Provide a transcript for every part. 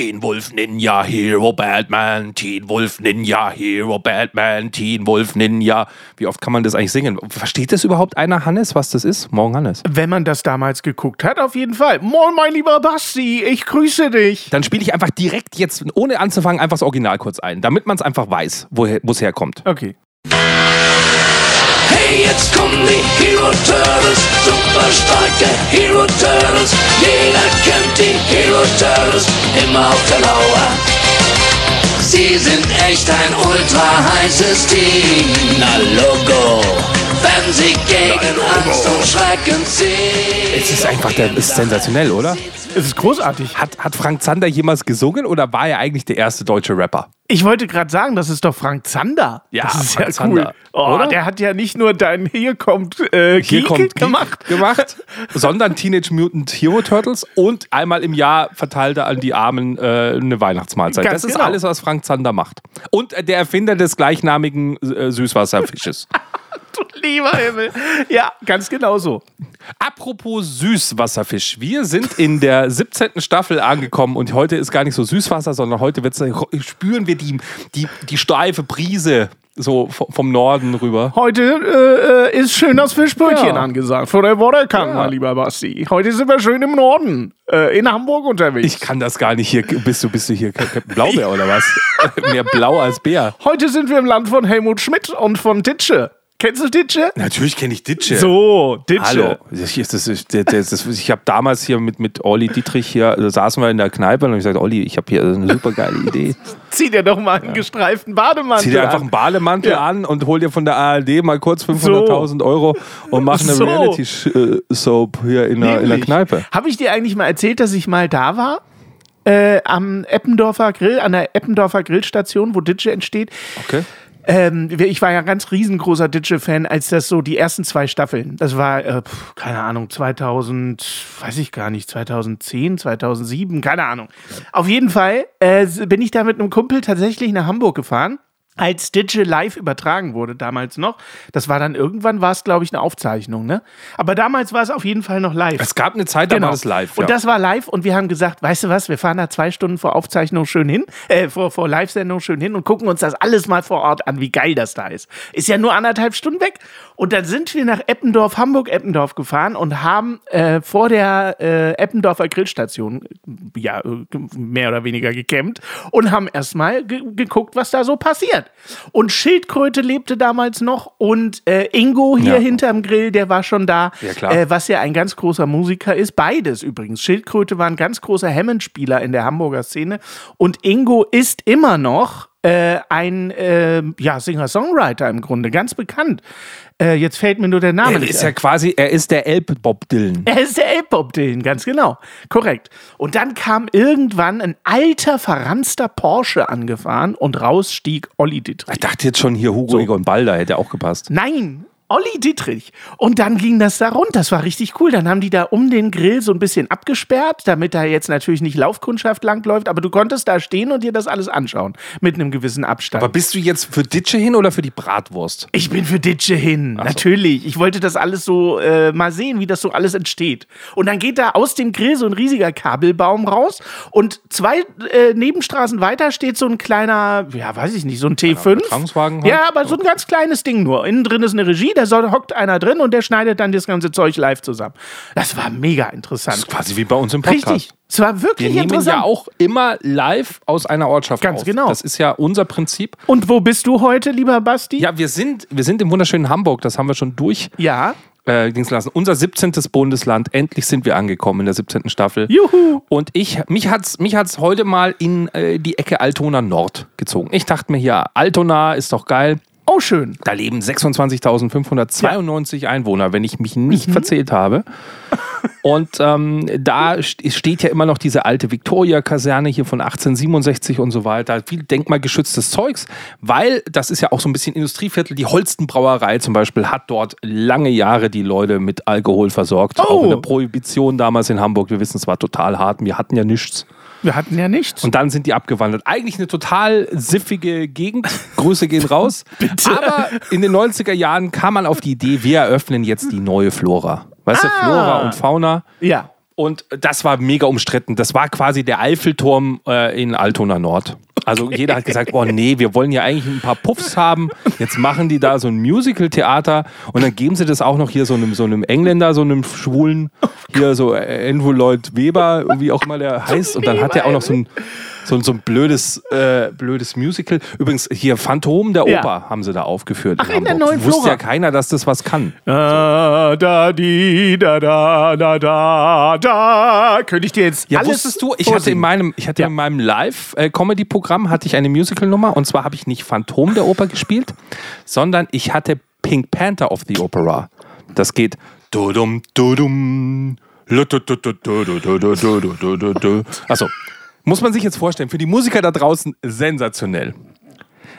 Teen Wolf Ninja Hero Batman, Teen Wolf Ninja Hero Batman, Teen Wolf Ninja. Wie oft kann man das eigentlich singen? Versteht das überhaupt einer, Hannes, was das ist? Morgen, Hannes. Wenn man das damals geguckt hat, auf jeden Fall. Moin, mein lieber Basti, ich grüße dich. Dann spiele ich einfach direkt jetzt, ohne anzufangen, einfach das Original kurz ein, damit man es einfach weiß, wo es herkommt. Okay. Hey, jetzt kommen die Hero Turtles, super starke Hero Turtles. Jeder kennt die Hero Turtles, immer auf der Lauer. Sie sind echt ein ultra heißes Team. Na Logo, wenn sie gegen Angst und Schrecken ziehen. Es ist einfach, der ist sensationell, oder? Es ist großartig. Hat, hat Frank Zander jemals gesungen oder war er eigentlich der erste deutsche Rapper? Ich wollte gerade sagen, das ist doch Frank Zander. Ja, das ist Frank ja Zander. cool. Oh, Oder? der hat ja nicht nur dein Hier kommt äh, Hier Geek kommt gemacht. gemacht, sondern Teenage Mutant Hero Turtles und einmal im Jahr verteilt er an die Armen äh, eine Weihnachtsmahlzeit. Ganz das ist genau. alles, was Frank Zander macht. Und der Erfinder des gleichnamigen äh, Süßwasserfisches. Lieber Himmel. Ja, ganz genau so. Apropos Süßwasserfisch. Wir sind in der 17. Staffel angekommen und heute ist gar nicht so Süßwasser, sondern heute spüren wir die, die, die steife Brise so vom Norden rüber. Heute äh, ist schön das Fischbrötchen Ja. angesagt. Von der Waterkan, Ja. mein lieber Basti. Heute sind wir schön im Norden, äh, in Hamburg unterwegs. Ich kann das gar nicht hier. Bist du, bist du hier Captain Blaubeer oder was? Mehr blau als Bär. Heute sind wir im Land von Helmut Schmidt und von Ditsche. Kennst du Ditsche? Natürlich kenne ich Ditsche. So, Ditsche. Hallo. Ich, ich habe damals hier mit, mit Olli Dietrich hier, da saßen wir in der Kneipe und ich gesagt, Olli, ich habe hier eine super geile Idee. Zieh dir doch mal einen gestreiften Bademantel Zieh dir einfach einen an. Bademantel Ja. an und hol dir von der ARD mal kurz 500.000 Euro und mach eine So. Reality-Soap hier in der, in der Kneipe. Habe ich dir eigentlich mal erzählt, dass ich mal da war? Äh, am Eppendorfer Grill, an der Eppendorfer Grillstation, wo Ditsche entsteht. Okay. Ähm, ich war ja ganz riesengroßer Ditsche-Fan, als das so die ersten zwei Staffeln, das war, äh, keine Ahnung, 2000, weiß ich gar nicht, 2010, 2007, keine Ahnung. Auf jeden Fall äh, bin ich da mit einem Kumpel tatsächlich nach Hamburg gefahren. Als Ditsche live übertragen wurde, damals noch. Das war dann irgendwann, war es, glaube ich, eine Aufzeichnung, ne? Aber damals war es auf jeden Fall noch live. Es gab eine Zeit, da Genau. war das live. Und ja. das war live und wir haben gesagt, weißt du was, wir fahren da zwei Stunden vor Aufzeichnung schön hin, äh, vor, vor Live-Sendung schön hin und gucken uns das alles mal vor Ort an, wie geil das da ist. Ist ja nur anderthalb Stunden weg. Und dann sind wir nach Eppendorf, Hamburg-Eppendorf gefahren und haben äh, vor der äh, Eppendorfer Grillstation, ja, äh, mehr oder weniger gecampt und haben erstmal ge geguckt, was da so passiert. Und Schildkröte lebte damals noch und äh, Ingo hier Ja. hinterm Grill, der war schon da. Ja. Äh, was ja ein ganz großer Musiker ist. Beides übrigens. Schildkröte war ein ganz großer Hammond-Spieler in der Hamburger Szene. Und Ingo ist immer noch äh, ein äh, ja, Singer-Songwriter im Grunde, ganz bekannt. Äh, jetzt fällt mir nur der Name er ist ja quasi, er ist der Elb-Bob Dylan. Er ist der Elb-Bob Dylan, ganz genau. Korrekt. Und dann kam irgendwann ein alter, verranster Porsche angefahren und raus stieg Olli Dittrich. Ich dachte jetzt schon hier Hugo Egon Balder hätte auch gepasst. Nein, Olli Dittrich. Und dann ging das da rund. Das war richtig cool. Dann haben die da um den Grill so ein bisschen abgesperrt, damit da jetzt natürlich nicht Laufkundschaft langläuft. Aber du konntest da stehen und dir das alles anschauen. Mit einem gewissen Abstand. Aber bist du jetzt für Ditsche hin oder für die Bratwurst? Ich bin für Ditsche hin, so. natürlich. Ich wollte das alles so äh, mal sehen, wie das so alles entsteht. Und dann geht da aus dem Grill so ein riesiger Kabelbaum raus und zwei äh, Nebenstraßen weiter steht so ein kleiner, ja, weiß ich nicht, so ein T5. Übertragungswagen halt. Ja, aber so ein ganz kleines Ding nur. Innen drin ist eine Regie, da soll, hockt einer drin und der schneidet dann das ganze Zeug live zusammen. Das war mega Das interessant. ist quasi wie bei uns im Podcast. Richtig. Es war Wir wirklich nehmen interessant. ja auch immer live aus einer Ortschaft Ganz auf. genau. Das ist ja unser Prinzip. und wo bist du heute, lieber Basti? Ja, wir sind, wir sind im wunderschönen Hamburg, das haben wir schon durch. Ja. Äh, Dings lassen. Unser 17. Bundesland, endlich sind wir angekommen in der 17. Staffel. Juhu. Und ich, mich hat's, mich hat's heute mal in äh, die Ecke Altona Nord gezogen. Ich dachte mir hier, Altona ist doch geil. Oh, schön. Da leben 26.592 Einwohner, wenn ich mich nicht Mhm. verzählt habe. Und ähm, da st- steht ja immer noch diese alte Victoria-Kaserne hier von 1867 und so weiter. Viel denkmalgeschütztes Zeugs, weil das ist ja auch so ein bisschen Industrieviertel. Die Holstenbrauerei zum Beispiel hat dort lange Jahre die Leute mit Alkohol versorgt. Auch Oh. in der Prohibition damals in Hamburg. Wir wissen, es war total hart. Wir hatten ja nichts. Wir hatten ja nichts. Und dann sind die abgewandert. Eigentlich eine total siffige Gegend. Grüße gehen raus. Aber in den 90er Jahren kam man auf die Idee, wir eröffnen jetzt die neue Flora. Weißt du, Ah. Flora und Fauna. ja. Und das war mega umstritten. Das war quasi der Eiffelturm äh, in Altona Nord. Also jeder hat gesagt, oh nee, wir wollen ja eigentlich ein paar Puffs haben. Jetzt machen die da so ein Musical-Theater und dann geben sie das auch noch hier so einem, so einem Engländer, so einem Schwulen, hier so Andrew Lloyd Webber, wie auch immer der heißt. Und dann hat er auch noch so ein, so, so ein blödes, äh, blödes Musical. Übrigens, hier Phantom der Oper ja. haben sie da aufgeführt. Ach, in, in der neuen Wusste ja keiner, dass das was kann. Da, da, da, da, da, da, da. Könnte ich dir jetzt ja, alles wusstest du, ich hatte in meinem, ich hatte ja. in meinem Live-Comedy-Programm eine Musical-Nummer und zwar habe ich nicht Phantom der Oper gespielt, sondern ich hatte Pink Panther of the Opera. Das geht Achso, muss man sich jetzt vorstellen, für die Musiker da draußen sensationell.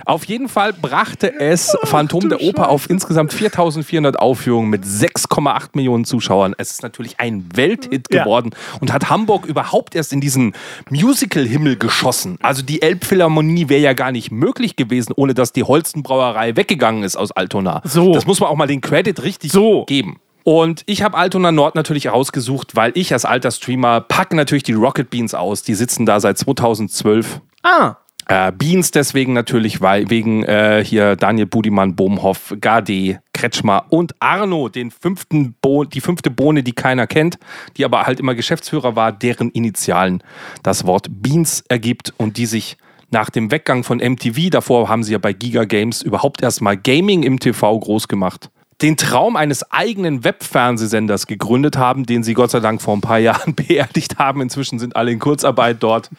Auf jeden Fall brachte es Phantom der Oper auf insgesamt 4400 Aufführungen mit 6,8 Millionen Zuschauern. Es ist natürlich ein Welthit Ja. geworden und hat Hamburg überhaupt erst in diesen Musical-Himmel geschossen. Also die Elbphilharmonie wäre ja gar nicht möglich gewesen, ohne dass die Holstenbrauerei weggegangen ist aus Altona. So. Das muss man auch mal den Credit richtig So. geben. Und ich habe Altona Nord natürlich rausgesucht, weil ich als alter Streamer packe natürlich die Rocket Beans aus. Die sitzen da seit 2012. Ah, Äh, Beans deswegen natürlich, weil wegen äh, hier Daniel Budimann, Bohmhoff, Gade, Kretschmer und Arno, den fünften Bo die fünfte Bohne, die keiner kennt, die aber halt immer Geschäftsführer war, deren Initialen das Wort Beans ergibt und die sich nach dem Weggang von MTV, davor haben sie ja bei Giga Games überhaupt erstmal Gaming im TV groß gemacht, den Traum eines eigenen Webfernsehsenders gegründet haben, den sie Gott sei Dank vor ein paar Jahren beerdigt haben. Inzwischen sind alle in Kurzarbeit dort.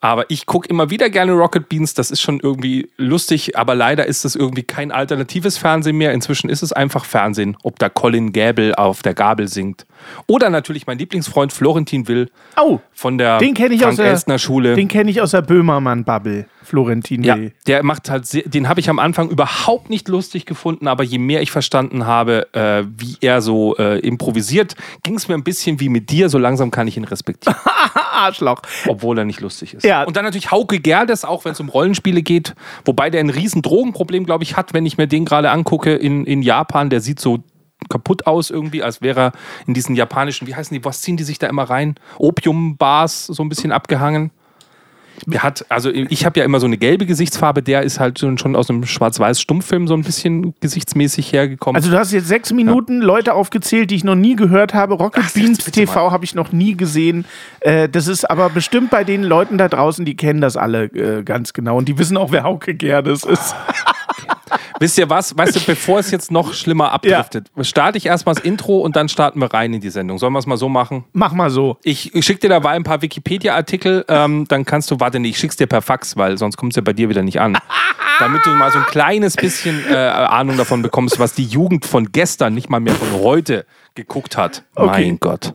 Aber ich gucke immer wieder gerne Rocket Beans. Das ist schon irgendwie lustig, aber leider ist das irgendwie kein alternatives Fernsehen mehr. Inzwischen ist es einfach Fernsehen, ob da Colin Gäbel auf der Gabel singt. Oder natürlich mein Lieblingsfreund Florentin Will oh, von der den kenne ich aus Frank der Elstner Schule. Den kenne ich aus der Böhmermann-Bubble. Florentin Ja, Will. der macht halt, sehr, den habe ich am Anfang überhaupt nicht lustig gefunden, aber je mehr ich verstanden habe, äh, wie er so äh, improvisiert, ging es mir ein bisschen wie mit dir. So langsam kann ich ihn respektieren, Arschloch. obwohl er nicht lustig ist. Ja. Und dann natürlich Hauke Gerdes, auch wenn es um Rollenspiele geht, wobei der ein riesen Drogenproblem, glaube ich, hat, wenn ich mir den gerade angucke in, in Japan. Der sieht so kaputt aus irgendwie, als wäre er in diesen japanischen, wie heißen die, was ziehen die sich da immer rein? Opiumbars so ein bisschen abgehangen. Der hat, also ich habe ja immer so eine gelbe Gesichtsfarbe, der ist halt schon aus einem Schwarz-Weiß-Stummfilm so ein bisschen gesichtsmäßig hergekommen. Also du hast jetzt sechs Minuten Leute aufgezählt, die ich noch nie gehört habe. Rocket Ach, Beans TV habe ich noch nie gesehen. Äh, das ist aber bestimmt bei den Leuten da draußen, die kennen das alle äh, ganz genau. Und die wissen auch, wer Hauke Gerdes ist. Wisst ihr was? Weißt du, bevor es jetzt noch schlimmer abdriftet, starte ich erstmal das Intro und dann starten wir rein in die Sendung. Sollen wir es mal so machen? Mach mal so. Ich, ich schicke dir dabei ein paar Wikipedia-Artikel, ähm, dann kannst du, warte, nee, ich schick's dir per Fax, weil sonst kommt es ja bei dir wieder nicht an. Damit du mal so ein kleines bisschen äh, Ahnung davon bekommst, was die Jugend von gestern, nicht mal mehr von heute, geguckt hat. Okay. Mein Gott.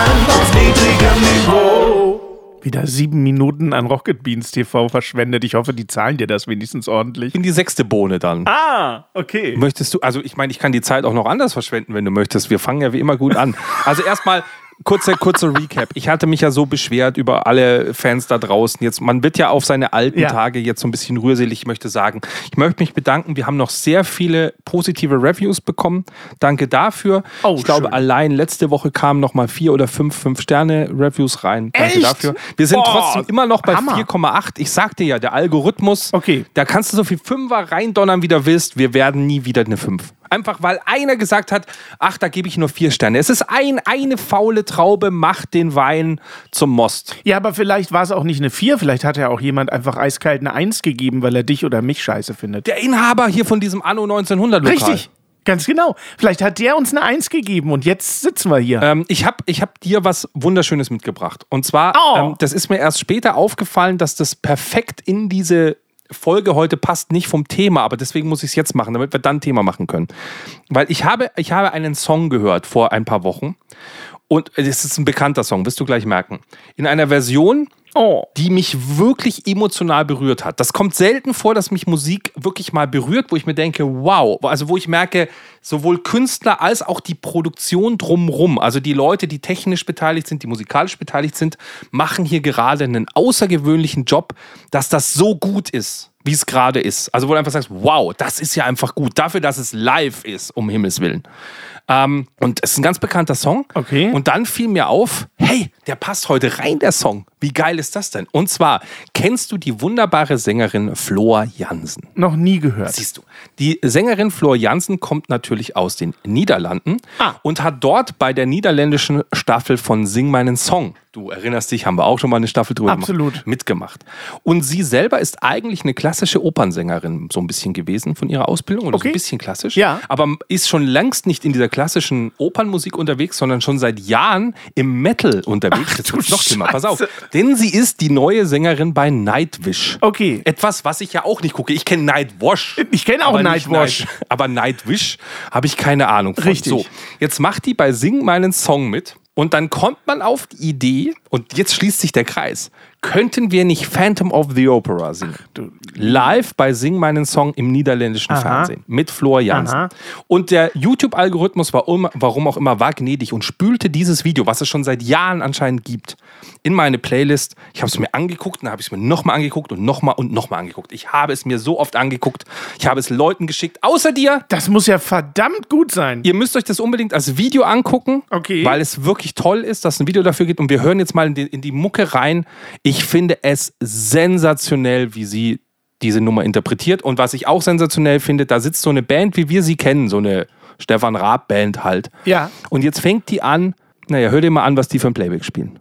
Wieder sieben Minuten an Rocket Beans TV verschwendet. Ich hoffe, die zahlen dir das wenigstens ordentlich. Ich bin die sechste Bohne dann. Ah, okay. Möchtest du, also ich meine, ich kann die Zeit auch noch anders verschwenden, wenn du möchtest. Wir fangen ja wie immer gut an. Also erstmal kurzer, kurzer Recap. Ich hatte mich ja so beschwert über alle Fans da draußen. Jetzt, man wird ja auf seine alten Ja. Tage jetzt so ein bisschen rührselig. Ich möchte sagen, ich möchte mich bedanken. Wir haben noch sehr viele positive Reviews bekommen. Danke dafür. Oh, ich glaube, schön. allein letzte Woche kamen noch mal vier oder fünf Fünf-Sterne-Reviews rein. Danke Echt? dafür. Wir sind Boah, trotzdem immer noch bei Hammer. 4,8. Ich sagte ja, der Algorithmus, Okay. da kannst du so viel Fünfer reindonnern, wie du willst. Wir werden nie wieder eine Fünf. Einfach weil einer gesagt hat, ach, da gebe ich nur vier Sterne. Es ist ein, eine faule Traube, macht den Wein zum Most. Ja, aber vielleicht war es auch nicht eine 4, vielleicht hat ja auch jemand einfach eiskalt eine 1 gegeben, weil er dich oder mich scheiße findet. Der Inhaber hier von diesem Anno 1900 Lokal. Richtig, ganz genau. Vielleicht hat der uns eine 1 gegeben und jetzt sitzen wir hier. Ähm, ich habe ich hab dir was Wunderschönes mitgebracht. Und zwar, Oh. ähm, das ist mir erst später aufgefallen, dass das perfekt in diese Folge heute passt, nicht vom Thema, aber deswegen muss ich es jetzt machen, damit wir dann Thema machen können. Weil ich habe, ich habe einen Song gehört vor ein paar Wochen und es ist ein bekannter Song, wirst du gleich merken. In einer Version, oh. die mich wirklich emotional berührt hat. Das kommt selten vor, dass mich Musik wirklich mal berührt, wo ich mir denke, wow, also wo ich merke, sowohl Künstler als auch die Produktion drumrum, also die Leute, die technisch beteiligt sind, die musikalisch beteiligt sind, machen hier gerade einen außergewöhnlichen Job, dass das so gut ist, wie es gerade ist. Also wo du einfach sagst, wow, das ist ja einfach gut, dafür, dass es live ist, um Himmels Willen. Ähm, und es ist ein ganz bekannter Song. Okay. Und dann fiel mir auf, hey, der passt heute rein, der Song. Wie geil ist das denn? Und zwar, kennst du die wunderbare Sängerin Flor Jansen? Noch nie gehört. Siehst du, die Sängerin Flor Jansen kommt natürlich aus den Niederlanden Ah. und hat dort bei der niederländischen Staffel von Sing meinen Song, du erinnerst dich, haben wir auch schon mal eine Staffel drüber Absolut. gemacht, mitgemacht. Und sie selber ist eigentlich eine klassische Opernsängerin, so ein bisschen gewesen von ihrer Ausbildung oder so Okay. ein bisschen klassisch. Ja. Aber ist schon längst nicht in dieser klassischen Opernmusik unterwegs, sondern schon seit Jahren im Metal unterwegs. Ach, du wird's noch schlimmer. Pass auf. Denn sie ist die neue Sängerin bei Nightwish. Okay. Etwas, was ich ja auch nicht gucke. Ich kenne Nightwash. Ich kenne auch Nightwash. Night- aber Nightwish habe ich keine Ahnung von. Richtig. So, jetzt macht die bei Sing meinen Song mit und dann kommt man auf die Idee, und jetzt schließt sich der Kreis, könnten wir nicht Phantom of the Opera singen? Live bei Sing meinen Song im niederländischen Aha. Fernsehen mit Flor Jansen. Aha. Und der YouTube-Algorithmus war, um, warum auch immer, war gnädig und spülte dieses Video, was es schon seit Jahren anscheinend gibt, in meine Playlist. Ich habe es mir angeguckt, dann habe ich es mir nochmal angeguckt und nochmal und nochmal angeguckt. Ich habe es mir so oft angeguckt. Ich habe es Leuten geschickt, außer dir. Das muss ja verdammt gut sein. Ihr müsst euch das unbedingt als Video angucken, Okay. weil es wirklich toll ist, dass es ein Video dafür gibt. Und wir hören jetzt mal in die, in die Mucke rein. Ich finde es sensationell, wie sie diese Nummer interpretiert. Und was ich auch sensationell finde, da sitzt so eine Band, wie wir sie kennen, so eine Stefan Raab-Band halt. Ja. Und jetzt fängt die an, naja, hör dir mal an, was die für ein Playback spielen.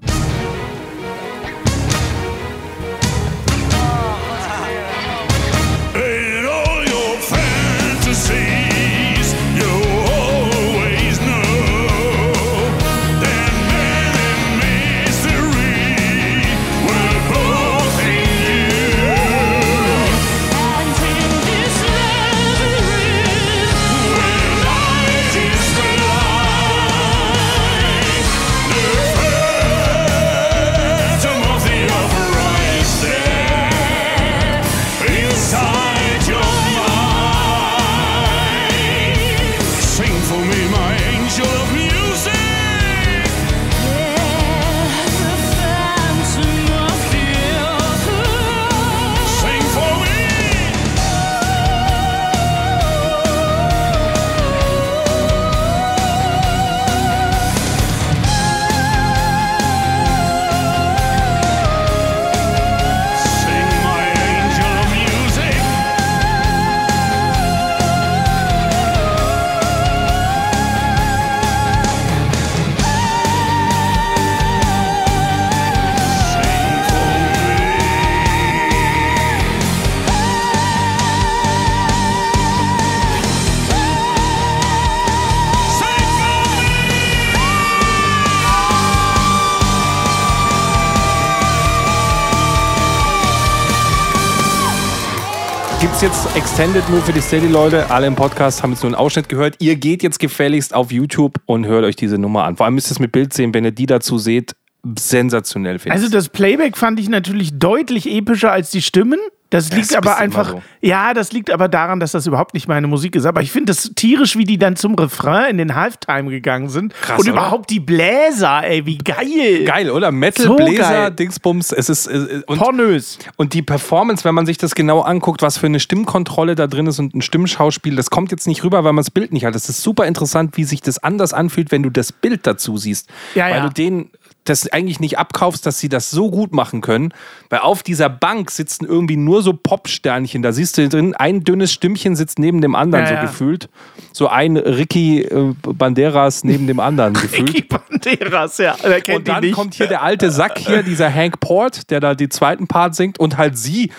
Gibt es jetzt Extended nur für die Steady-Leute? Alle im Podcast haben jetzt nur einen Ausschnitt gehört. Ihr geht jetzt gefälligst auf YouTube und hört euch diese Nummer an. Vor allem müsst ihr es mit Bild sehen, wenn ihr die dazu seht. Sensationell finde Also ich. das Playback fand ich natürlich deutlich epischer als die Stimmen. Das liegt ist aber einfach, so. ja, das liegt aber daran, dass das überhaupt nicht meine Musik ist. Aber ich finde das tierisch, wie die dann zum Refrain in den Halftime gegangen sind. Krass, Und oder? überhaupt die Bläser, ey, wie geil. Geil, oder? Metal, So Bläser, geil. Dingsbums. Es ist, äh, und, Pornös. und die Performance, wenn man sich das genau anguckt, was für eine Stimmkontrolle da drin ist und ein Stimmschauspiel, das kommt jetzt nicht rüber, weil man das Bild nicht hat. Das ist super interessant, wie sich das anders anfühlt, wenn du das Bild dazu siehst. Ja, weil ja. du denen das eigentlich nicht abkaufst, dass sie das so gut machen können. Weil auf dieser Bank sitzen irgendwie nur so Popsternchen. Da siehst du drin, ein dünnes Stimmchen sitzt neben dem anderen, Ja, so ja. gefühlt. So ein Ricky äh, Banderas neben dem anderen gefühlt. Ricky Banderas, ja. Und dann kommt hier der alte Sack hier, dieser Hank Port, der da die zweiten Part singt und halt sie,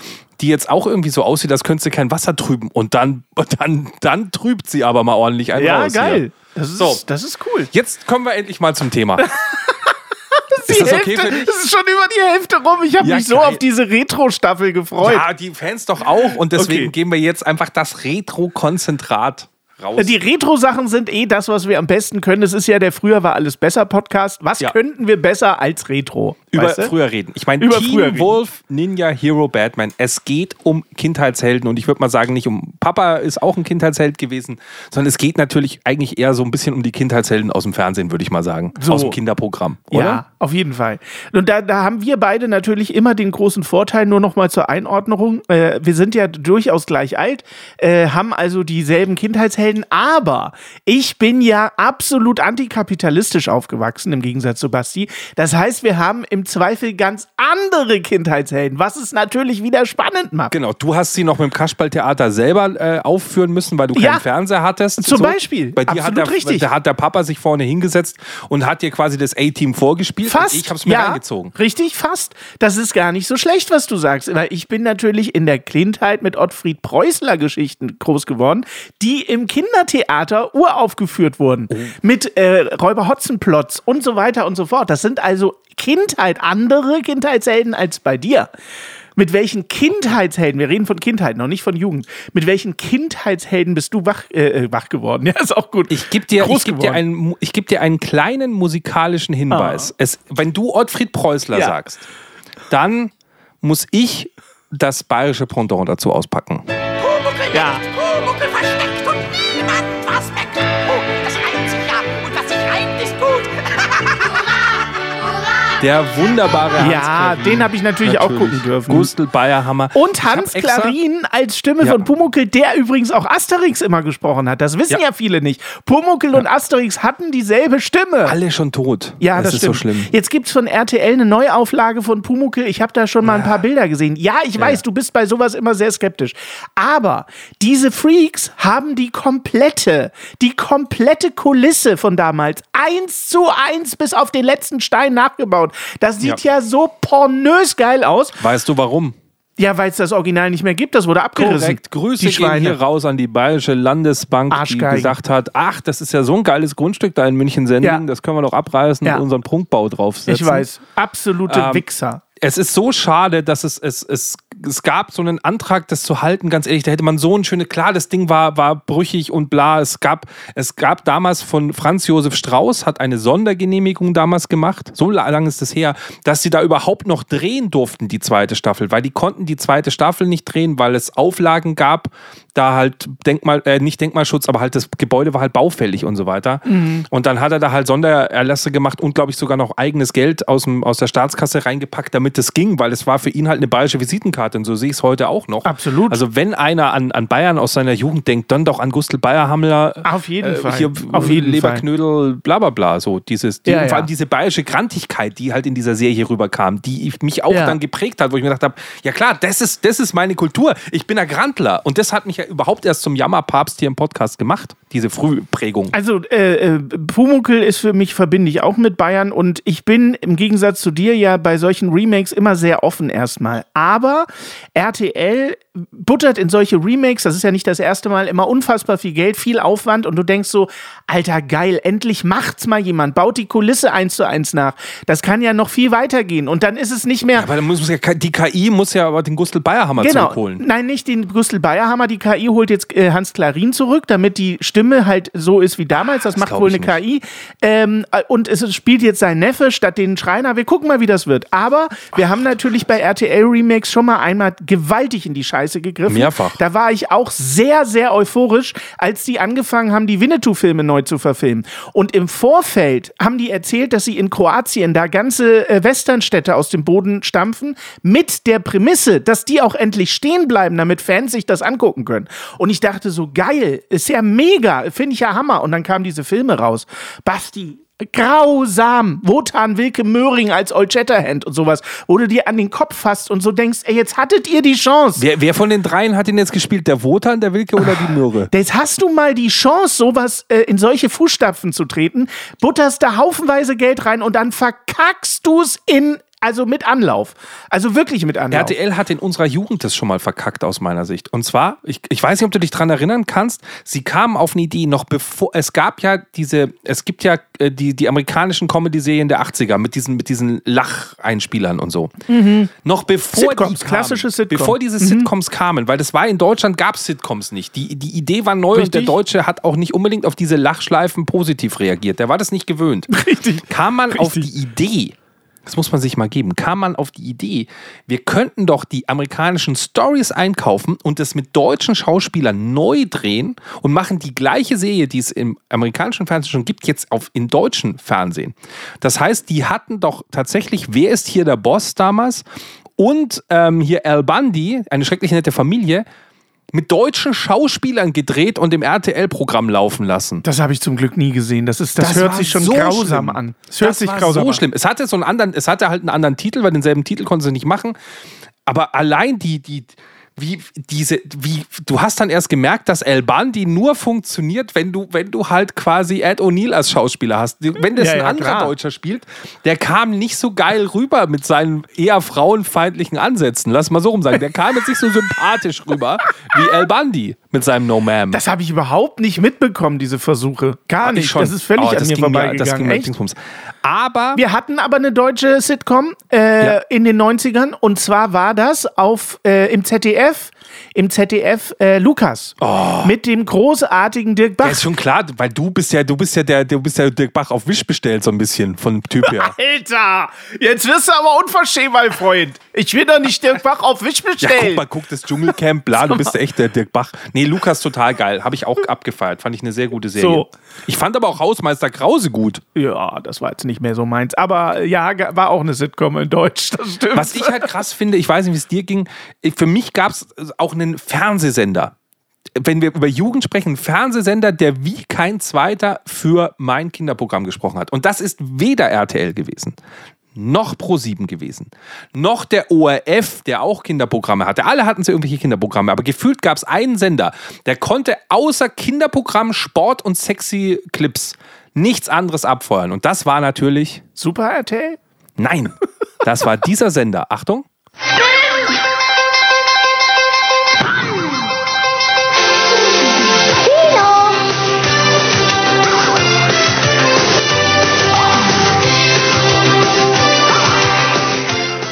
die jetzt auch irgendwie so aussieht, als könnte sie kein Wasser trüben. Und dann, dann, dann trübt sie aber mal ordentlich einen ja, raus. geil. Hier. Das ist, So. das ist cool. Jetzt kommen wir endlich mal zum Thema. Die ist das okay Hälfte, für dich? Das ist schon über die Hälfte rum. Ich habe Ja, mich so geil. auf diese Retro-Staffel gefreut. ja, die Fans doch auch. Und deswegen Okay. geben wir jetzt einfach das Retro-Konzentrat raus. Die Retro-Sachen sind eh das, was wir am besten können. Es ist ja der Früher war alles besser Podcast. Was Ja. könnten wir besser als Retro? über weißt du? früher reden. Ich meine, Über Team früher reden. Wolf, Ninja, Hero, Batman. Es geht um Kindheitshelden und ich würde mal sagen, nicht um Papa ist auch ein Kindheitsheld gewesen, sondern es geht natürlich eigentlich eher so ein bisschen um die Kindheitshelden aus dem Fernsehen, würde ich mal sagen. So. Aus dem Kinderprogramm, oder? Ja, auf jeden Fall. Und da, da haben wir beide natürlich immer den großen Vorteil, nur noch mal zur Einordnung. Äh, wir sind ja durchaus gleich alt, äh, haben also dieselben Kindheitshelden, aber ich bin ja absolut antikapitalistisch aufgewachsen, im Gegensatz zu Basti. Das heißt, wir haben im Zweifel ganz andere Kindheitshelden, was es natürlich wieder spannend macht. Genau, du hast sie noch mit dem Kasperltheater selber äh, aufführen müssen, weil du keinen Ja, Fernseher hattest. zum Beispiel. Bei dir hat der, richtig. da hat der Papa sich vorne hingesetzt und hat dir quasi das A-Team vorgespielt. Fast. Ich hab's mir ja, reingezogen. Richtig, fast. Das ist gar nicht so schlecht, was du sagst. Weil ich bin natürlich in der Kindheit mit Ottfried Preußler Geschichten groß geworden, die im Kindertheater uraufgeführt wurden. Oh. Mit äh, Räuber Hotzenplotz und so weiter und so fort. Das sind also Kindheit, andere Kindheitshelden als bei dir. Mit welchen Kindheitshelden, wir reden von Kindheit, noch nicht von Jugend, mit welchen Kindheitshelden bist du wach, äh, äh, wach geworden? Ja, ist auch gut. Ich gebe dir, ich geb dir, einen, ich geb dir einen kleinen musikalischen Hinweis. Es, wenn du Ottfried Preußler Ja. sagst, dann muss ich das bayerische Pendant dazu auspacken. Ja. Der wunderbare Hans Ja, Klarin. den habe ich natürlich, auch gucken dürfen. Gustl Bayerhammer. Und Hans Klarin als Stimme Ja. von Pumuckl, der übrigens auch Asterix immer gesprochen hat. Das wissen ja, Ja. viele nicht. Pumuckl und Asterix hatten dieselbe Stimme. Alle schon tot. ja, das, ist stimmt. so schlimm. Jetzt gibt es von RTL eine Neuauflage von Pumuckl. Ich habe da schon mal ein paar Bilder gesehen. Ja, ich weiß, du bist bei sowas immer sehr skeptisch. Aber diese Freaks haben die komplette, die komplette Kulisse von damals eins zu eins bis auf den letzten Stein nachgebaut. Das sieht ja, so pornös geil aus. Weißt du warum? Ja, weil es das Original nicht mehr gibt. Das wurde abgerissen. Korrekt. Grüße die gehen Schweine. hier raus an die Bayerische Landesbank, die gesagt hat, ach, das ist ja so ein geiles Grundstück da in München-Sendling, Ja. das können wir doch abreißen Ja. und unseren Prunkbau draufsetzen. Ich weiß. Absolute Ähm, Wichser. Es ist so schade, dass es, es, es, es gab so einen Antrag, das zu halten, ganz ehrlich, da hätte man so ein schöne, klar, das Ding war, war brüchig und bla. Es gab, es gab damals von Franz Josef Strauß, hat eine Sondergenehmigung damals gemacht, so lange ist es her, dass sie da überhaupt noch drehen durften, die zweite Staffel, weil die konnten die zweite Staffel nicht drehen, weil es Auflagen gab, da halt Denkmal, äh, nicht Denkmalschutz, aber halt das Gebäude war halt baufällig und so weiter. Und dann hat er da halt Sondererlasse gemacht und, glaube ich, sogar noch eigenes Geld aus, dem, aus der Staatskasse reingepackt, damit es ging, weil es war für ihn halt eine bayerische Visitenkarte und so sehe ich es heute auch noch. Absolut. Also wenn einer an, an Bayern aus seiner Jugend denkt, dann doch an Gustl Bayerhammer. Auf jeden Fall. Hier Auf jeden Leberknödel, bla bla bla. So dieses, die, Ja, und vor allem ja. diese bayerische Grantigkeit, die halt in dieser Serie rüberkam, die ich- mich auch Ja. dann geprägt hat, wo ich mir gedacht habe, ja klar, das ist, das ist meine Kultur. Ich bin ein Grantler. Und das hat mich ja überhaupt erst zum Jammerpapst hier im Podcast gemacht, diese Frühprägung. Also, äh, äh, Pumuckl ist für mich, verbinde ich auch mit Bayern und ich bin im Gegensatz zu dir ja bei solchen Remakes immer sehr offen erstmal. Aber RTL buttert in solche Remakes, das ist ja nicht das erste Mal, immer unfassbar viel Geld, viel Aufwand und du denkst so, alter geil, endlich macht's mal jemand, baut die Kulisse eins zu eins nach. Das kann ja noch viel weitergehen und dann ist es nicht mehr. Aber dann muss ja, die KI muss ja aber den Gustl Bayerhammer Genau. zurückholen. Nein, nicht den Gustl Bayerhammer. Die KI holt jetzt äh, Hans Klarin zurück, damit die Stimme Stimme halt so ist wie damals. Das, macht glaub wohl eine KI. Ähm, äh, und es spielt jetzt sein Neffe statt den Schreiner. Wir gucken mal, wie das wird. Aber wir haben natürlich bei RTL Remakes schon mal einmal gewaltig in die Scheiße gegriffen. Mehrfach. Da war ich auch sehr, sehr euphorisch, als die angefangen haben, die Winnetou-Filme neu zu verfilmen. Und im Vorfeld haben die erzählt, dass sie in Kroatien da ganze äh, Westernstädte aus dem Boden stampfen, mit der Prämisse, dass die auch endlich stehen bleiben, damit Fans sich das angucken können. Und ich dachte so, geil, ist ja mega, finde ich ja Hammer. Und dann kamen diese Filme raus. Basti, grausam. Wotan Wilke Möhring als Old Shatterhand und sowas, wo du dir an den Kopf fasst und so denkst, ey, jetzt hattet ihr die Chance. Wer, wer von den dreien hat ihn jetzt gespielt? Der Wotan, der Wilke oder die Möhre? Jetzt hast du mal die Chance, sowas äh, in solche Fußstapfen zu treten, butterst da haufenweise Geld rein und dann verkackst du es in, also mit Anlauf. Also wirklich mit Anlauf. RTL hat in unserer Jugend das schon mal verkackt aus meiner Sicht. Und zwar, ich, ich weiß nicht, ob du dich dran erinnern kannst, sie kamen auf eine Idee, noch bevor, es gab ja diese, es gibt ja äh, die, die amerikanischen Comedy-Serien der 80er mit diesen, mit diesen Lacheinspielern und so. Noch bevor Mhm. Sitcoms, die kamen, klassische Sitcom. Bevor diese Sitcoms kamen, weil das war in Deutschland, gab es Sitcoms nicht. Die, die Idee war neu und der Richtig. Deutsche hat auch nicht unbedingt auf diese Lachschleifen positiv reagiert. Der war das nicht gewöhnt. Richtig. Kam man auf Richtig. die Idee, das muss man sich mal geben, kam man auf die Idee, wir könnten doch die amerikanischen Stories einkaufen und das mit deutschen Schauspielern neu drehen und machen die gleiche Serie, die es im amerikanischen Fernsehen schon gibt, jetzt auf in deutschen Fernsehen. Das heißt, die hatten doch tatsächlich, wer ist hier der Boss damals? Und ähm, hier Al Bundy, eine schrecklich nette Familie, mit deutschen Schauspielern gedreht und im RTL-Programm laufen lassen. Das habe ich zum Glück nie gesehen. Das, ist, das, hört war sich schon so grausam schlimm. an. Das hört das sich war grausam so an. schlimm. Es hatte so einen anderen, es hatte halt einen anderen Titel, weil denselben Titel konnten sie nicht machen. Aber allein die, die, wie diese, wie, du hast dann erst gemerkt, dass El Bandi nur funktioniert, wenn du, wenn du halt quasi Ed O'Neill als Schauspieler hast. Wenn das Ja, ein ja, anderer klar. Deutscher spielt, der kam nicht so geil rüber mit seinen eher frauenfeindlichen Ansätzen. Lass mal so rum sagen. Der kam jetzt nicht so sympathisch rüber wie El Bandi mit seinem No Ma'am. Das habe ich überhaupt nicht mitbekommen, diese Versuche. Gar Ich nicht. Das ist völlig Oh, an das mir ging das vorbeigegangen. mir? Dingsbums. Aber Wir hatten aber eine deutsche Sitcom äh, Ja. in den 90ern und zwar war das auf, äh, im ZDF, Jeff im ZDF äh, Lukas mit dem großartigen Dirk Bach. Ja, ist schon klar, weil du bist ja, du bist ja der, du bist ja Dirk Bach auf Wisch bestellt, so ein bisschen von Typ her. Alter, jetzt wirst du aber unverschämt, mein Freund. Ich will doch nicht Dirk Bach auf Wisch Ja, guck bestellen. mal, guck das Dschungelcamp, bla, du bist echt der Dirk Bach. Nee, Lukas total geil, habe ich auch abgefeiert, fand ich eine sehr gute Serie. So. Ich fand aber auch Hausmeister Krause gut. ja, das war jetzt nicht mehr so meins. Aber ja, war auch eine Sitcom in Deutsch, das stimmt. Was ich halt krass finde, ich weiß nicht, wie es dir ging, für mich gab es auch einen Fernsehsender. Wenn wir über Jugend sprechen, Fernsehsender, der wie kein zweiter für mein Kinderprogramm gesprochen hat. Und das ist weder RTL gewesen, noch Pro7 gewesen, noch der ORF, der auch Kinderprogramme hatte. Alle hatten sie irgendwelche Kinderprogramme, aber gefühlt gab es einen Sender, der konnte außer Kinderprogramm, Sport und sexy Clips nichts anderes abfeuern. Und das war natürlich Super RTL? Nein, das war dieser Sender. Achtung.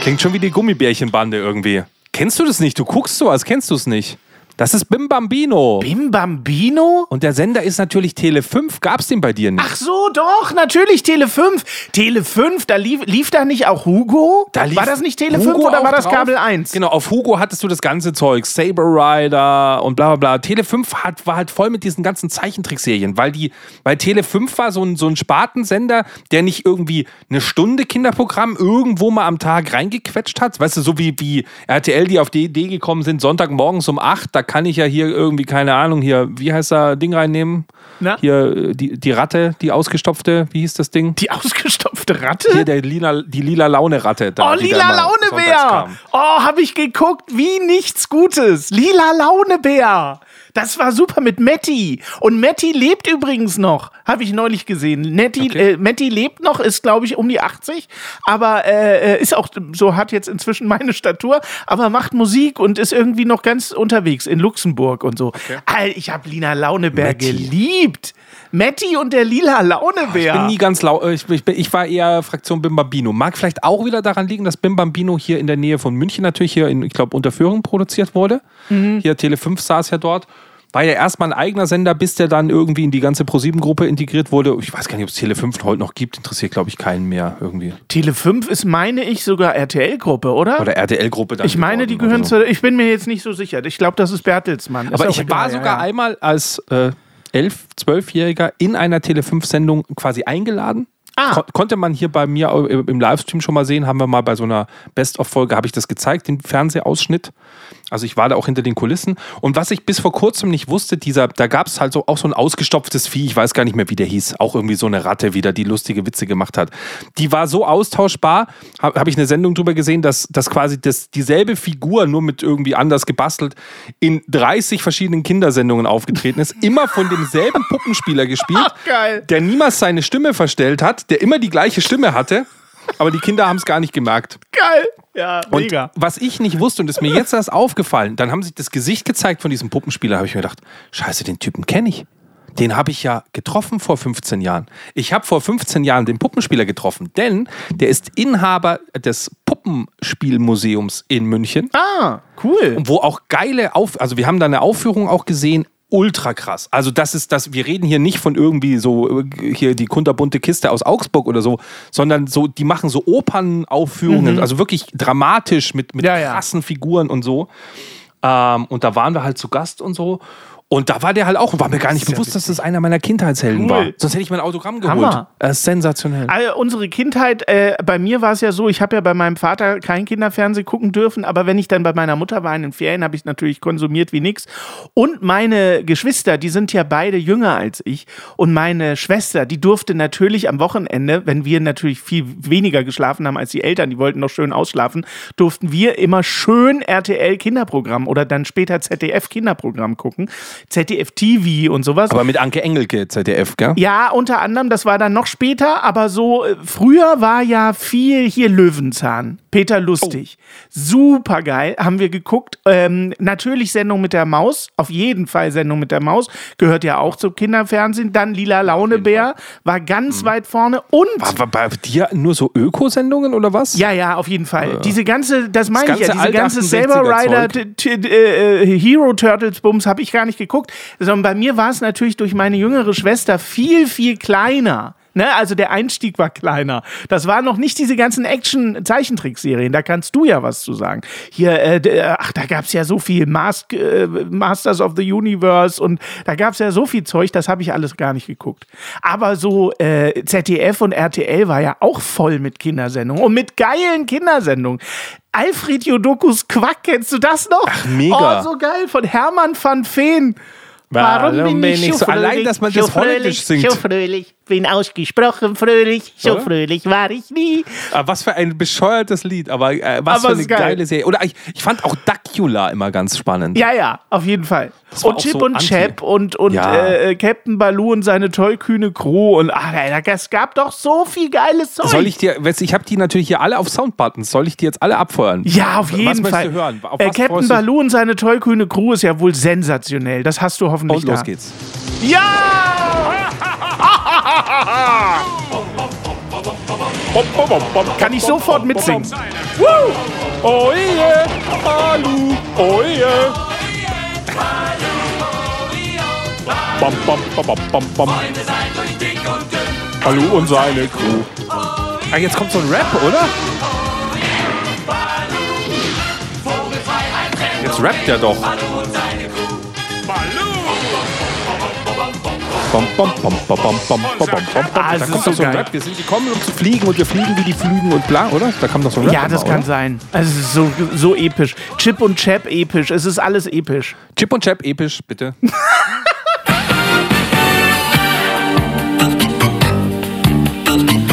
Klingt schon wie die Gummibärchenbande irgendwie. Kennst du das nicht? Du guckst so, als kennst du es nicht. Das ist Bim Bambino. Bim Bambino? Und der Sender ist natürlich Tele 5. Gab's den bei dir nicht? Ach so, doch, natürlich Tele 5. Tele 5, da lief, lief da nicht auch Hugo? Da lief war das nicht Tele Hugo 5 oder war das drauf? Kabel 1? Genau, auf Hugo hattest du das ganze Zeug. Saber Rider und bla bla bla. Tele 5 hat, war halt voll mit diesen ganzen Zeichentrickserien, weil die, weil Tele 5 war so ein, so ein Spartensender, der nicht irgendwie eine Stunde Kinderprogramm irgendwo mal am Tag reingequetscht hat. Weißt du, so wie, wie RTL, die auf die Idee gekommen sind, Sonntagmorgens um 8, da kann ich ja hier irgendwie, keine Ahnung, hier, wie heißt da, Ding reinnehmen? Na? Hier, äh, die, die Ratte, die ausgestopfte, wie hieß das Ding? Die ausgestopfte Ratte? Hier, der lila, die lila Laune-Ratte. da, Oh, lila Launebär! Oh, hab ich geguckt, wie nichts Gutes. Lila Launebär! Das war super mit Matti. Und Matti lebt übrigens noch. Habe ich neulich gesehen. Netti, Okay. äh, Matti lebt noch, ist glaube ich um die 80, aber äh, äh, ist auch so, hat jetzt inzwischen meine Statur, aber macht Musik und ist irgendwie noch ganz unterwegs in Luxemburg und so. Alter, ich habe Lila Launebär Matti. geliebt. Matti und der Lila Launebär. Ich bin nie ganz lau. äh, Ich, ich, ich war eher Fraktion Bim Bambino. Mag vielleicht auch wieder daran liegen, dass Bim Bambino hier in der Nähe von München natürlich hier in, ich glaube, Unterführung produziert wurde. Hier Tele 5 saß ja dort. War ja erstmal ein eigener Sender, bis der dann irgendwie in die ganze ProSieben-Gruppe integriert wurde. Ich weiß gar nicht, ob es Tele 5 heute noch gibt. Interessiert, glaube ich, keinen mehr irgendwie. Tele 5 ist, meine ich, sogar RTL-Gruppe, oder? Oder RTL-Gruppe dann. ich meine, die gehören so. zu. Ich bin mir jetzt nicht so sicher. Ich glaube, das ist Bertelsmann. Ist Aber auch ich egal, war ja, sogar ja. einmal als äh, 11-, 12-Jähriger in einer Tele 5-Sendung quasi eingeladen. Ah. Kon konnte man hier bei mir im Livestream schon mal sehen, haben wir mal bei so einer Best-of-Folge, habe ich das gezeigt, den Fernsehausschnitt. Also ich war da auch hinter den Kulissen. Und was ich bis vor kurzem nicht wusste, dieser, da gab es halt so auch so ein ausgestopftes Vieh, ich weiß gar nicht mehr, wie der hieß, auch irgendwie so eine Ratte wieder, die lustige Witze gemacht hat. Die war so austauschbar, habe hab ich eine Sendung drüber gesehen, dass, dass quasi das, dieselbe Figur, nur mit irgendwie anders gebastelt, in 30 verschiedenen Kindersendungen aufgetreten ist, immer von demselben Puppenspieler gespielt, geil. der niemals seine Stimme verstellt hat, der immer die gleiche Stimme hatte. Aber die Kinder haben es gar nicht gemerkt. Geil. Ja, Und mega. was ich nicht wusste, und ist mir jetzt erst aufgefallen, dann haben sie das Gesicht gezeigt von diesem Puppenspieler, habe ich mir gedacht, scheiße, den Typen kenne ich. Den habe ich ja getroffen vor 15 Jahren. Ich habe vor 15 Jahren den Puppenspieler getroffen, denn der ist Inhaber des Puppenspielmuseums in München, Ah, cool. wo auch geile Auf, also wir haben da eine Aufführung auch gesehen, ultra krass. Also das ist das, wir reden hier nicht von irgendwie so äh, hier die kunterbunte Kiste aus Augsburg oder so, sondern so, die machen so Opernaufführungen, also wirklich dramatisch mit, mit Ja, ja. krassen Figuren und so. Ähm, und da waren wir halt zu Gast und so. Und da war der halt auch und war mir gar nicht bewusst, dass das einer meiner Kindheitshelden Cool. war. Sonst hätte ich mein Autogramm geholt. Hammer. Das ist sensationell. Also unsere Kindheit, äh, bei mir war es ja so, ich habe ja bei meinem Vater kein Kinderfernsehen gucken dürfen, aber wenn ich dann bei meiner Mutter war in den Ferien, habe ich natürlich konsumiert wie nix. Und meine Geschwister, die sind ja beide jünger als ich. Und meine Schwester, die durfte natürlich am Wochenende, wenn wir natürlich viel weniger geschlafen haben als die Eltern, die wollten noch schön ausschlafen, durften wir immer schön RTL Kinderprogramm oder dann später ZDF Kinderprogramm gucken. ZDF TV und sowas. Aber mit Anke Engelke, ZDF, gell? Ja, unter anderem, das war dann noch später, aber so äh, früher war ja viel hier Löwenzahn. Peter Lustig. Super geil, haben wir geguckt. Ähm, natürlich Sendung mit der Maus, auf jeden Fall Sendung mit der Maus, gehört ja auch zum Kinderfernsehen. Dann Lila Launebär war ganz weit vorne und War, war bei dir nur so Ökosendungen oder was? ja, ja, auf jeden Fall. Diese ganze, das meine ich ja, diese ganze Saber 68er Rider, äh, äh, Hero Turtles Bums habe ich gar nicht geguckt, sondern bei mir war es natürlich durch meine jüngere Schwester viel, viel kleiner. Ne, also der Einstieg war kleiner. Das waren noch nicht diese ganzen Action-Zeichentrickserien. Da kannst du ja was zu sagen. Hier, äh, äh, ach, da gab es ja so viel Mask, äh, Masters of the Universe und da gab es ja so viel Zeug, das habe ich alles gar nicht geguckt. Aber so äh, ZDF und RTL war ja auch voll mit Kindersendungen und mit geilen Kindersendungen. Alfred Jodokus Quack, kennst du das noch? Ach, mega. Oh, so geil, von Hermann van Veen. Warum bin ich so- allein, dass man das so holländisch fröhlich, singt. So fröhlich, bin ausgesprochen fröhlich, so Oder? fröhlich war ich nie. Ah, was für ein bescheuertes Lied, aber äh, was Aber für eine geil. geile Serie. Oder ich, ich fand auch Dacula immer ganz spannend. Ja, ja, auf jeden Fall. Und Chip so und anti. Chap und, und Ja. äh, äh, Captain Baloo und seine tollkühne Crew und ach, es gab doch so viel geiles Zeug. Soll ich dir, ich habe die natürlich hier alle auf Soundbuttons, soll ich die jetzt alle abfeuern? ja, auf Was jeden möchtest Fall. du hören? Auf äh, was Captain? Baloo und seine tollkühne Crew ist ja wohl sensationell. Das hast du hoffentlich Und los da. geht's. Ja! Kann ich sofort mitsingen. Oh yeah, Balu, oh yeah. Bam, bam, bam, bam, bam, bam. Balu und seine Crew. Ah, jetzt kommt so ein Rap, oder? Jetzt rappt er doch. Bam, bam, bam, bam, bam, bam, bam, bam, bam. Ah, da ist kommt so doch so ein geil. Rap. Wir sind gekommen, um zu fliegen und wir fliegen wie die Flügen und bla, oder? Da kam doch so ein Rap. Ja, das immer, kann oder? sein. Also, es ist so, so episch. Chip und Chap episch. Es ist alles episch. Chip und Chap, episch, bitte.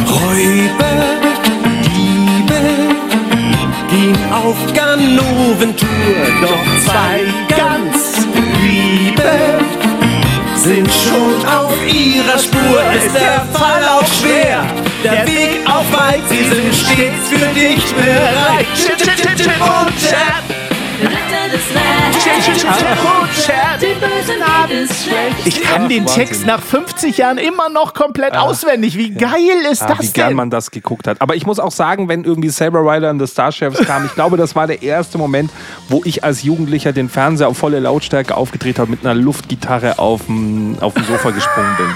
Räuber, Diebe, gehen auf Ganoventour, doch zwei ganz Liebe sind schon auf ihrer Spur. Ist der Fall auch schwer, der Weg auch weit, sie sind stets für dich bereit. Chip, chip, chip, chip und Chap. Ich kann den. Text nach 50 Jahren immer noch komplett auswendig. Wie geil ist Ah, wie das gern denn? man das geguckt hat. Aber ich muss auch sagen, wenn irgendwie Saber Rider und the Starships kam, ich glaube, das war der erste Moment, wo ich als Jugendlicher den Fernseher auf volle Lautstärke aufgedreht habe, mit einer Luftgitarre auf dem, auf dem Sofa gesprungen bin.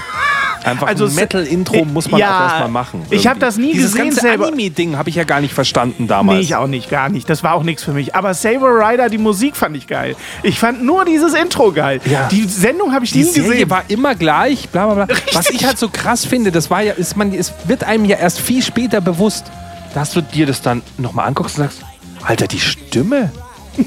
Einfach Also ein Metal-Intro muss man Ja, auch erstmal machen. ich hab irgendwie. das nie Dieses gesehen ganze selber. Anime-Ding habe ich ja gar nicht verstanden damals. Nee, ich auch nicht, gar nicht. Das war auch nichts für mich. Aber Saber Rider, die Musik fand ich geil. Ich fand nur dieses Intro geil. Ja. Die Sendung habe ich Die nie Serie gesehen. war immer gleich, bla bla bla. Was ich halt so krass finde, das war ja, ist man, es wird einem ja erst viel später bewusst, dass du dir das dann nochmal anguckst und sagst, Alter, die Stimme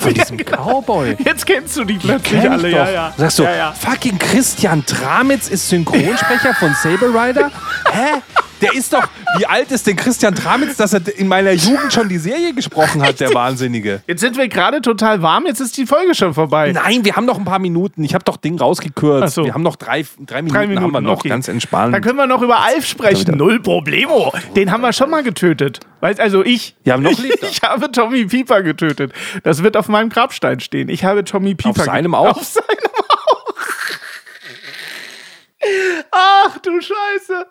von diesem Cowboy. Jetzt kennst du die plötzlich ich alle. doch. Ja, ja. Sagst du, ja, ja. fucking Christian Tramitz ist Synchronsprecher von Saber Rider? Hä? Der ist doch, wie alt ist denn Christian Tramitz, dass er in meiner Jugend schon die Serie gesprochen hat, der Wahnsinnige? Jetzt sind wir gerade total warm, jetzt ist die Folge schon vorbei. Nein, wir haben noch ein paar Minuten. Ich habe doch Ding rausgekürzt. So. Wir haben noch drei, drei, Minuten, Drei Minuten haben wir noch, okay. ganz entspannt. Dann können wir noch über Alf sprechen. Null Problemo. Den haben wir schon mal getötet. Weißt also ich. Ja, noch ich, habe Tommy Pieper getötet. Das wird auf meinem Grabstein stehen. Ich habe Tommy Pieper Auf seinem auch? Auf seinem auch. Ach du Scheiße.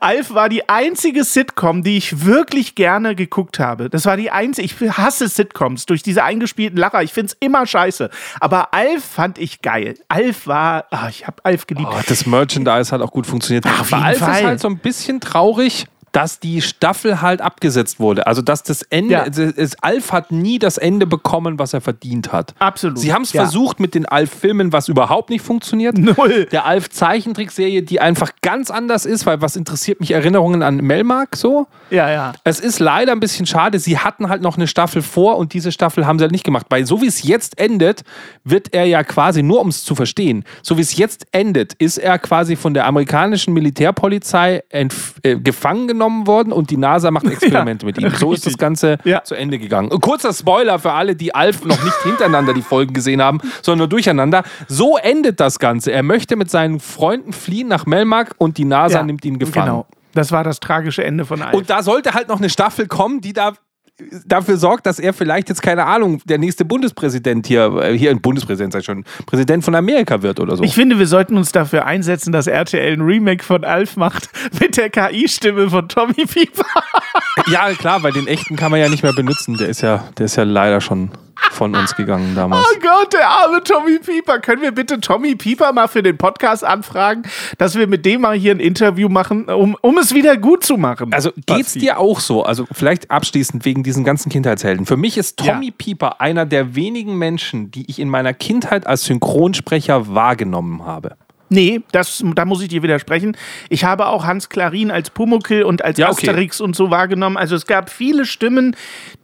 Alf war die einzige Sitcom, die ich wirklich gerne geguckt habe. Das war die einzige. Ich hasse Sitcoms durch diese eingespielten Lacher. Ich finde es immer scheiße. Aber Alf fand ich geil. Alf war. Ah, ich habe Alf geliebt. Oh, das Merchandise hat auch gut funktioniert. Auf Bei jeden Alf Fall. ist halt so ein bisschen traurig, dass die Staffel halt abgesetzt wurde. Also, dass das Ende, Ja. es, Alf hat nie das Ende bekommen, was er verdient hat. Absolut. Sie haben es Ja. versucht mit den Alf-Filmen, was überhaupt nicht funktioniert. Null. Der Alf-Zeichentrickserie, die einfach ganz anders ist, weil was interessiert mich Erinnerungen an Melmark so? Ja, ja. Es ist leider ein bisschen schade. Sie hatten halt noch eine Staffel vor und diese Staffel haben sie halt nicht gemacht. Weil so wie es jetzt endet, wird er ja quasi, nur um es zu verstehen, so wie es jetzt endet, ist er quasi von der amerikanischen Militärpolizei äh, gefangen genommen worden und die NASA macht Experimente mit ihm. So ist das. Ganze Ja. zu Ende gegangen. Kurzer Spoiler für alle, die Alf noch nicht hintereinander die Folgen gesehen haben, sondern nur durcheinander. So endet das Ganze. Er möchte mit seinen Freunden fliehen nach Melmark und die NASA ja. nimmt ihn gefangen. Genau. Das war das tragische Ende von Alf. Und da sollte halt noch eine Staffel kommen, die da dafür sorgt, dass er vielleicht jetzt, keine Ahnung, der nächste Bundespräsident hier, äh, hier ein Bundespräsident sei schon, Präsident von Amerika wird oder so. ich finde, wir sollten uns dafür einsetzen, dass RTL ein Remake von Alf macht mit der KI-Stimme von Tommy Pieper. ja, klar, weil den echten kann man ja nicht mehr benutzen. Der ist ja, der ist ja leider schon von uns gegangen damals. Oh Gott, der arme Tommy Pieper. Können wir bitte Tommy Pieper mal für den Podcast anfragen, dass wir mit dem mal hier ein Interview machen, um, um es wieder gut zu machen? Also geht's Basti. dir auch so? Also vielleicht abschließend wegen diesen ganzen Kindheitshelden. Für mich ist Tommy Ja. Pieper einer der wenigen Menschen, die ich in meiner Kindheit als Synchronsprecher wahrgenommen habe. Nee, das, da muss ich dir widersprechen. Ich habe auch Hans Klarin als Pumuckl und als Ja, okay. Asterix und so wahrgenommen. Also es gab viele Stimmen,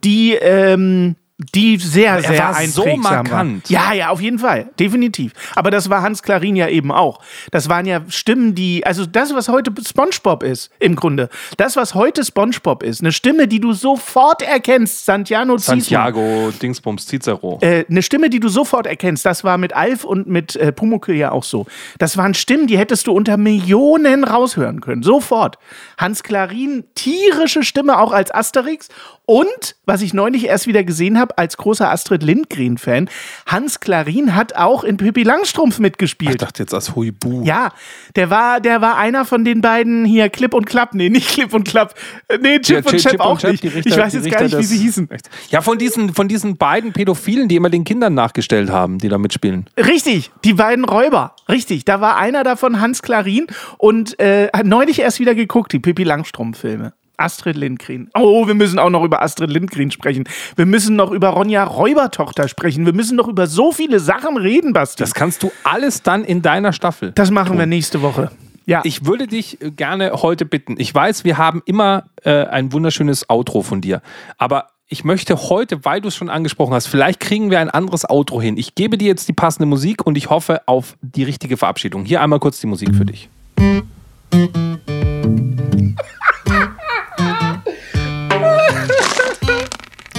die, ähm, die sehr, sehr war so markant. Ja, ja, auf jeden Fall. Definitiv. Aber das war Hans Klarin ja eben auch. Das waren ja Stimmen, die, also das, was heute Spongebob ist, im Grunde. Das, was heute Spongebob ist. Eine Stimme, die du sofort erkennst. Santiano Ziesmann. Santiago Dingsbums Cicero. Äh, eine Stimme, die du sofort erkennst, das war mit Alf und mit äh, Pumuckl ja auch so. Das waren Stimmen, die hättest du unter Millionen raushören können. Sofort. Hans Klarin, tierische Stimme auch als Asterix. Und, was ich neulich erst wieder gesehen habe, als großer Astrid Lindgren-Fan, Hans Klarin hat auch in Pippi Langstrumpf Ich mitgespielt. dachte jetzt als Huibu. Ja, der war, der war einer von den beiden hier, Clip und Klapp. Nee, nicht Clip und Klapp. Äh, Nee, Chip Ja, und Chap auch Chap, nicht. Richter- ich weiß jetzt Richter gar nicht, wie sie hießen. Ja, von diesen, von diesen beiden Pädophilen, die immer den Kindern nachgestellt haben, die da mitspielen. Richtig, die beiden Räuber. Richtig, da war einer davon Hans Klarin und äh, hat neulich erst wieder geguckt, die Pippi Langstrumpf-Filme. Astrid Lindgren. Oh, wir müssen auch noch über Astrid Lindgren sprechen. Wir müssen noch über Ronja Räubertochter sprechen. Wir müssen noch über so viele Sachen reden, Basti. Das kannst du alles dann in deiner Staffel. Das machen wir nächste Woche. Ja, Ich würde dich äh, gerne heute bitten. Ich weiß, wir haben immer äh, ein wunderschönes Outro von dir. Aber ich möchte heute, weil du es schon angesprochen hast, vielleicht kriegen wir ein anderes Outro hin. Ich gebe dir jetzt die passende Musik und ich hoffe auf die richtige Verabschiedung. Hier einmal kurz die Musik für dich.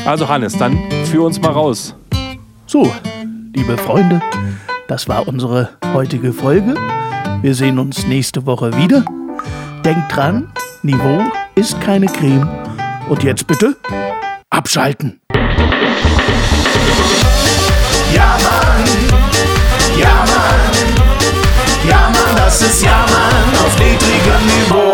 Also Hannes, dann führ uns mal raus. So, liebe Freunde, das war unsere heutige Folge. Wir sehen uns nächste Woche wieder. Denkt dran, Niveau ist keine Creme. Und jetzt bitte abschalten. Ja, Mann. Ja, Mann. Ja, Mann, das ist Ja, Mann auf niedrigem Niveau.